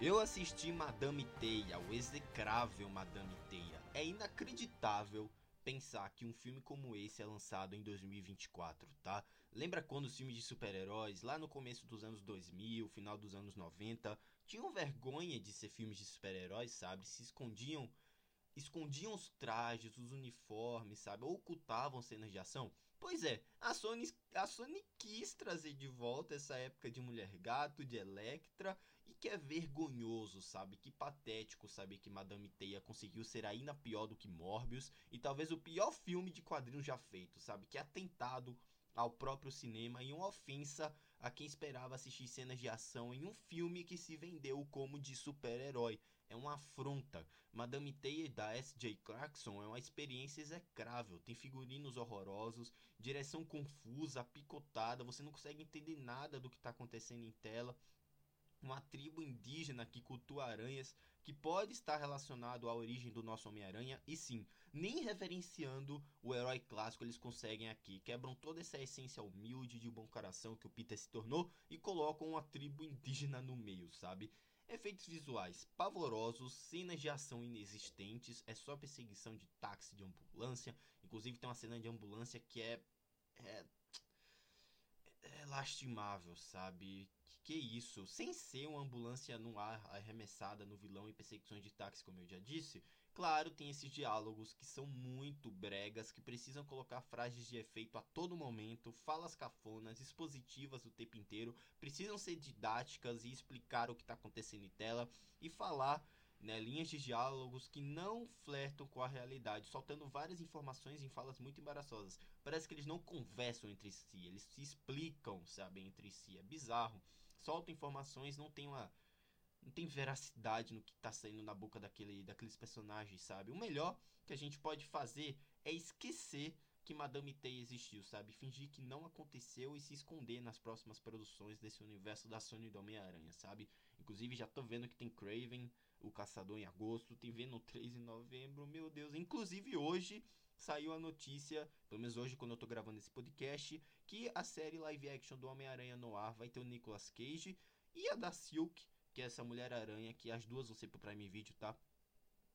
Eu assisti Madame Teia, o execrável Madame Teia. É inacreditável pensar que um filme como esse é lançado em 2024, tá? Lembra quando os filmes de super-heróis, lá no começo dos anos 2000, final dos anos 90, tinham vergonha de ser filmes de super-heróis, sabe? Se escondiam escondiam os trajes, os uniformes, sabe? Ocultavam cenas de ação. Pois é, a Sony, a Sony quis trazer de volta essa época de Mulher Gato, de Electra, e que é vergonhoso, sabe? Que patético saber que Madame Teia conseguiu ser ainda pior do que Morbius, e talvez o pior filme de quadrinhos já feito, sabe? Que é atentado ao próprio cinema e uma ofensa a quem esperava assistir cenas de ação em um filme que se vendeu como de super-herói é uma afronta. Madame Teia da S.J. Clarkson é uma experiência execrável. Tem figurinos horrorosos, direção confusa, picotada, você não consegue entender nada do que está acontecendo em tela. Uma tribo indígena que cultua aranhas, que pode estar relacionado à origem do nosso Homem-Aranha, e sim, nem reverenciando o herói clássico eles conseguem aqui. Quebram toda essa essência humilde de bom coração que o Peter se tornou e colocam uma tribo indígena no meio, sabe? Efeitos visuais pavorosos, cenas de ação inexistentes, é só perseguição de táxi de ambulância. Inclusive tem uma cena de ambulância que é. é, é lastimável, sabe? Que, que isso? Sem ser uma ambulância no ar arremessada no vilão e perseguições de táxi, como eu já disse, Claro, tem esses diálogos que são muito bregas, que precisam colocar frases de efeito a todo momento, falas cafonas, expositivas o tempo inteiro, precisam ser didáticas e explicar o que está acontecendo em tela e falar né, linhas de diálogos que não flertam com a realidade, soltando várias informações em falas muito embaraçosas. Parece que eles não conversam entre si, eles se explicam, sabe, entre si. É bizarro. Soltam informações, não tem uma não tem veracidade no que tá saindo na boca daquele, daqueles personagens, sabe? O melhor que a gente pode fazer é esquecer que Madame Teia existiu, sabe? Fingir que não aconteceu e se esconder nas próximas produções desse universo da Sony do Homem-Aranha, sabe? Inclusive já tô vendo que tem Craven, o Caçador em agosto, tem Venom 3 em novembro, meu Deus. Inclusive hoje saiu a notícia, pelo menos hoje quando eu tô gravando esse podcast, que a série live action do Homem-Aranha no ar vai ter o Nicolas Cage e a da Silk que é essa Mulher-Aranha, que as duas vão ser pro Prime Video, tá?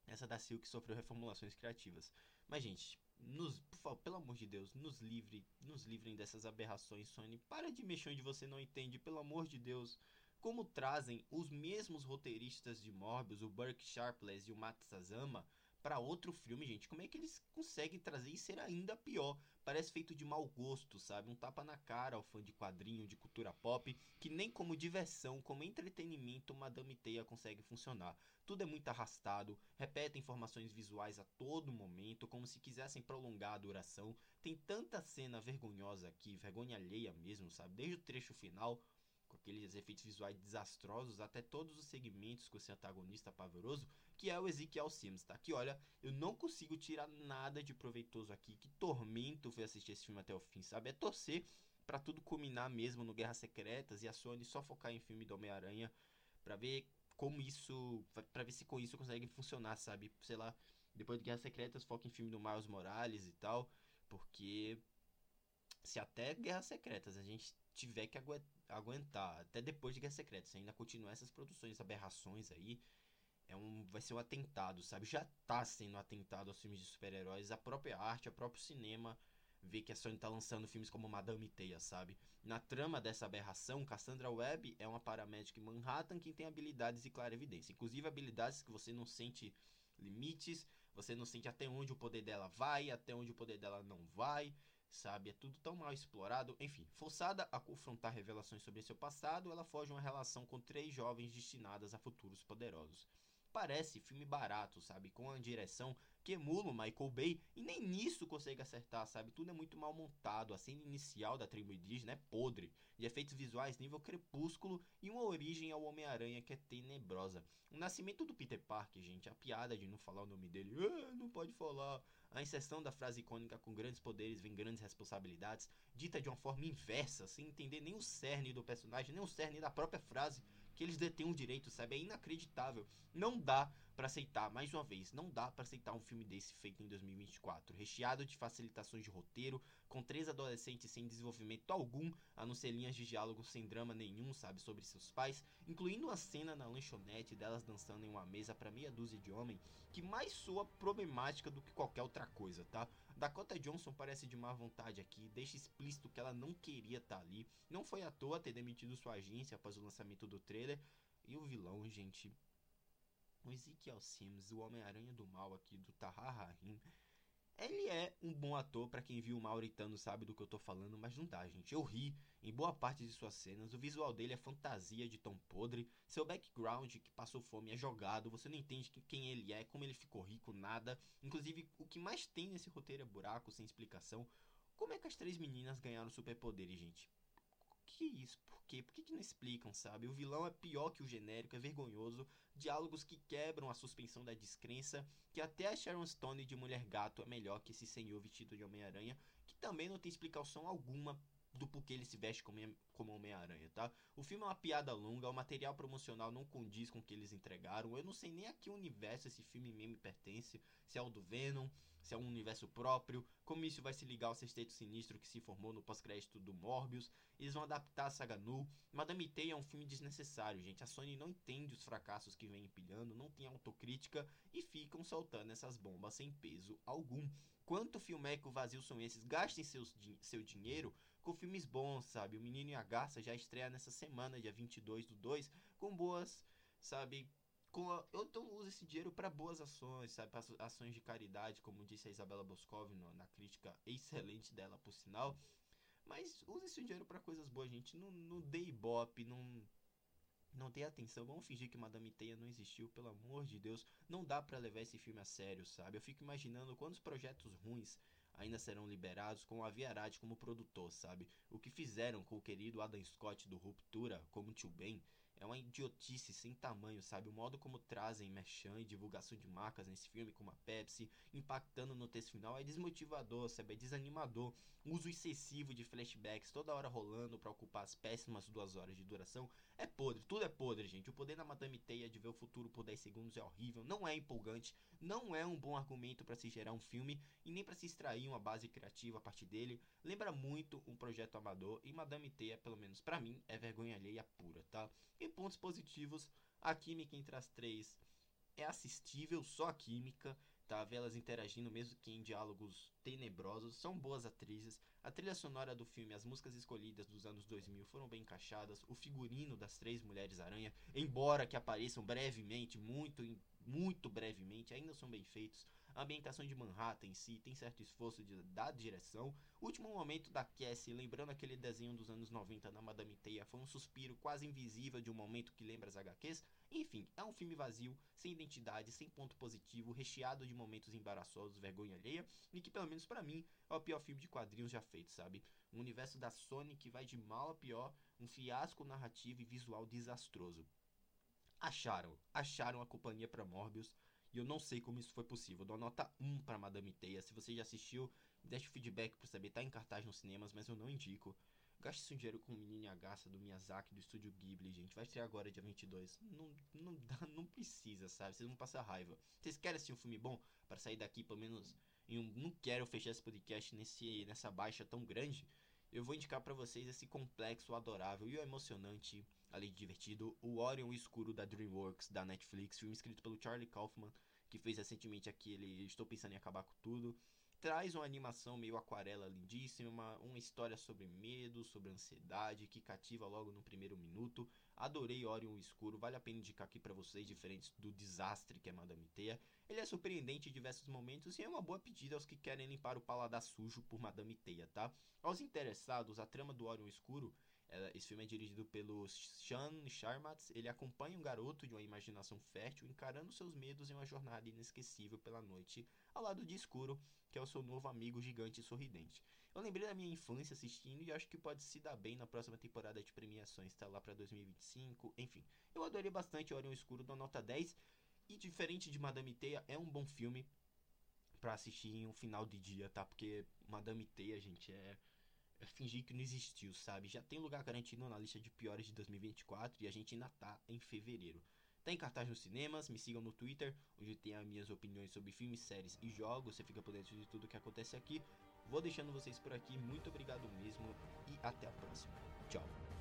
Essa da Silk sofreu reformulações criativas. Mas, gente, nos, favor, pelo amor de Deus, nos livre, nos livrem dessas aberrações, Sony. Para de mexer onde você não entende, pelo amor de Deus. Como trazem os mesmos roteiristas de Morbius, o Burke Sharpless e o Matt Sazama, para outro filme, gente. Como é que eles conseguem trazer e ser ainda pior? Parece feito de mau gosto, sabe? Um tapa na cara ao fã de quadrinho, de cultura pop, que nem como diversão, como entretenimento, Madame Teia consegue funcionar. Tudo é muito arrastado, repete informações visuais a todo momento, como se quisessem prolongar a duração. Tem tanta cena vergonhosa aqui, vergonha alheia mesmo, sabe? Desde o trecho final, aqueles efeitos visuais desastrosos, até todos os segmentos com esse antagonista pavoroso, que é o Ezekiel Sims, tá? Que olha, eu não consigo tirar nada de proveitoso aqui. Que tormento foi assistir esse filme até o fim, sabe? É torcer para tudo culminar mesmo no Guerras Secretas e a Sony só focar em filme do Homem-Aranha para ver como isso, para ver se com isso consegue funcionar, sabe? Sei lá, depois de Guerras Secretas foca em filme do Miles Morales e tal, porque se até Guerras Secretas a gente tiver que aguentar, até depois de Guerras Secretas, ainda continuar essas produções, aberrações aí, é um, vai ser um atentado, sabe? Já tá sendo atentado aos filmes de super-heróis. A própria arte, o próprio cinema vê que a Sony tá lançando filmes como Madame Teia, sabe? Na trama dessa aberração, Cassandra Webb é uma paramédica em Manhattan que tem habilidades e clara evidência. Inclusive habilidades que você não sente limites, você não sente até onde o poder dela vai, até onde o poder dela não vai, sabe? É tudo tão mal explorado. Enfim, forçada a confrontar revelações sobre seu passado, ela foge uma relação com três jovens destinadas a futuros poderosos parece filme barato, sabe? Com a direção que emula o Michael Bay e nem nisso consegue acertar, sabe? Tudo é muito mal montado. A cena inicial da tribo indígena é podre, de efeitos visuais nível crepúsculo e uma origem ao Homem-Aranha que é tenebrosa. O nascimento do Peter Parker, gente, a piada de não falar o nome dele, ah, não pode falar. A inserção da frase icônica com grandes poderes vem grandes responsabilidades, dita de uma forma inversa, sem entender nem o cerne do personagem, nem o cerne da própria frase que eles detêm o direito, sabe? É inacreditável. Não dá para aceitar, mais uma vez, não dá para aceitar um filme desse feito em 2024, recheado de facilitações de roteiro, com três adolescentes sem desenvolvimento algum, a não ser linhas de diálogo sem drama nenhum, sabe, sobre seus pais, incluindo uma cena na lanchonete delas dançando em uma mesa para meia dúzia de homens, que mais soa problemática do que qualquer outra coisa, tá? Dakota Johnson parece de má vontade aqui, deixa explícito que ela não queria estar tá ali, não foi à toa ter demitido sua agência após o lançamento do trailer, e o vilão, gente, o Ezekiel Sims, o Homem-Aranha do Mal aqui do Tahar ele é um bom ator, para quem viu o Mauritano sabe do que eu tô falando, mas não dá, gente. Eu ri em boa parte de suas cenas, o visual dele é fantasia de tão podre, seu background que passou fome é jogado, você não entende quem ele é, como ele ficou rico, nada. Inclusive, o que mais tem nesse roteiro é buraco, sem explicação. Como é que as três meninas ganharam superpoderes, gente? Que isso? Por quê? Por que, que não explicam, sabe? O vilão é pior que o genérico, é vergonhoso, diálogos que quebram a suspensão da descrença, que até a Sharon Stone de Mulher Gato é melhor que esse senhor vestido de Homem-Aranha, que também não tem explicação alguma do porquê ele se veste como, Homem-Aranha, tá? O filme é uma piada longa, o material promocional não condiz com o que eles entregaram. Eu não sei nem a que universo esse filme mesmo pertence, se é o do Venom, se é um universo próprio, como isso vai se ligar ao sexteto sinistro que se formou no pós-crédito do Morbius. Eles vão adaptar a saga Nu. Madame Teia é um filme desnecessário, gente. A Sony não entende os fracassos que vem empilhando, não tem autocrítica e ficam soltando essas bombas sem peso algum. Quanto filmeco vazio são esses? Gastem seus, seu dinheiro com filmes bons, sabe? O Menino e a Garça já estreia nessa semana, dia 22 do 2, com boas, sabe? Com a, eu então uso esse dinheiro para boas ações, sabe? Pra ações de caridade, como disse a Isabela Boscov no, na crítica excelente dela, por sinal. Mas use esse dinheiro para coisas boas, gente. Não, não dê ibope, não não dê atenção, vamos fingir que Madame Teia não existiu, pelo amor de Deus. Não dá para levar esse filme a sério, sabe? Eu fico imaginando quantos projetos ruins ainda serão liberados com a Avi Arad como produtor, sabe? O que fizeram com o querido Adam Scott do Ruptura como Tio Ben é uma idiotice sem tamanho, sabe? O modo como trazem merchan e divulgação de marcas nesse filme, como a Pepsi, impactando no texto final, é desmotivador, sabe? É desanimador. Uso excessivo de flashbacks toda hora rolando para ocupar as péssimas duas horas de duração é podre. Tudo é podre, gente. O poder da Madame Teia de ver o futuro por 10 segundos é horrível, não é empolgante, não é um bom argumento para se gerar um filme e nem para se extrair uma base criativa a partir dele. Lembra muito um projeto amador e Madame Teia, pelo menos para mim, é vergonha alheia pura, tá? E pontos positivos, a química entre as três é assistível, só a química, tá? Elas interagindo, mesmo que em diálogos tenebrosos, são boas atrizes. A trilha sonora do filme, as músicas escolhidas dos anos 2000 foram bem encaixadas. O figurino das três Mulheres Aranha, embora que apareçam brevemente, muito, muito brevemente, ainda são bem feitos. A ambientação de Manhattan em si tem certo esforço de, da direção. O último momento da Cassie, lembrando aquele desenho dos anos 90 na Madame Teia, foi um suspiro quase invisível de um momento que lembra as HQs. Enfim, é um filme vazio, sem identidade, sem ponto positivo, recheado de momentos embaraçosos, vergonha alheia, e que pelo menos para mim é o pior filme de quadrinhos já feito, sabe? Um universo da Sony que vai de mal a pior, um fiasco narrativo e visual desastroso. Acharam, acharam a companhia para Morbius, e eu não sei como isso foi possível. Eu dou nota 1 para Madame Teia. Se você já assistiu, deixe o feedback para saber. Tá em cartaz nos cinemas, mas eu não indico. Gaste seu dinheiro com o Menino Agaça do Miyazaki do estúdio Ghibli, gente. Vai estrear agora dia 22. Não, não, dá, não precisa, sabe? Vocês vão passar raiva. Vocês querem assistir um filme bom para sair daqui pelo menos em um, não quero fechar esse podcast nesse nessa baixa tão grande. Eu vou indicar para vocês esse complexo adorável e emocionante além de divertido, o Orion Escuro da DreamWorks, da Netflix, filme escrito pelo Charlie Kaufman, que fez recentemente aquele Estou Pensando em Acabar com Tudo. Traz uma animação meio aquarela lindíssima, uma, história sobre medo, sobre ansiedade, que cativa logo no primeiro minuto. Adorei Orion Escuro, vale a pena indicar aqui para vocês, diferentes do desastre que é Madame Teia. Ele é surpreendente em diversos momentos e é uma boa pedida aos que querem limpar o paladar sujo por Madame Teia, tá? Aos interessados, a trama do Orion Escuro esse filme é dirigido pelo Sean Sharmatz. Ele acompanha um garoto de uma imaginação fértil encarando seus medos em uma jornada inesquecível pela noite ao lado de Escuro, que é o seu novo amigo gigante e sorridente. Eu lembrei da minha infância assistindo e acho que pode se dar bem na próxima temporada de premiações, tá lá para 2025. Enfim, eu adorei bastante Orion Escuro, dou nota 10. E diferente de Madame Teia, é um bom filme para assistir em um final de dia, tá? Porque Madame Teia, gente, é é fingir que não existiu, sabe? Já tem lugar garantido na lista de piores de 2024 e a gente ainda tá em fevereiro. Tá em cartaz nos cinemas, me sigam no Twitter, onde tem as minhas opiniões sobre filmes, séries e jogos. Você fica por dentro de tudo que acontece aqui. Vou deixando vocês por aqui. Muito obrigado mesmo e até a próxima. Tchau.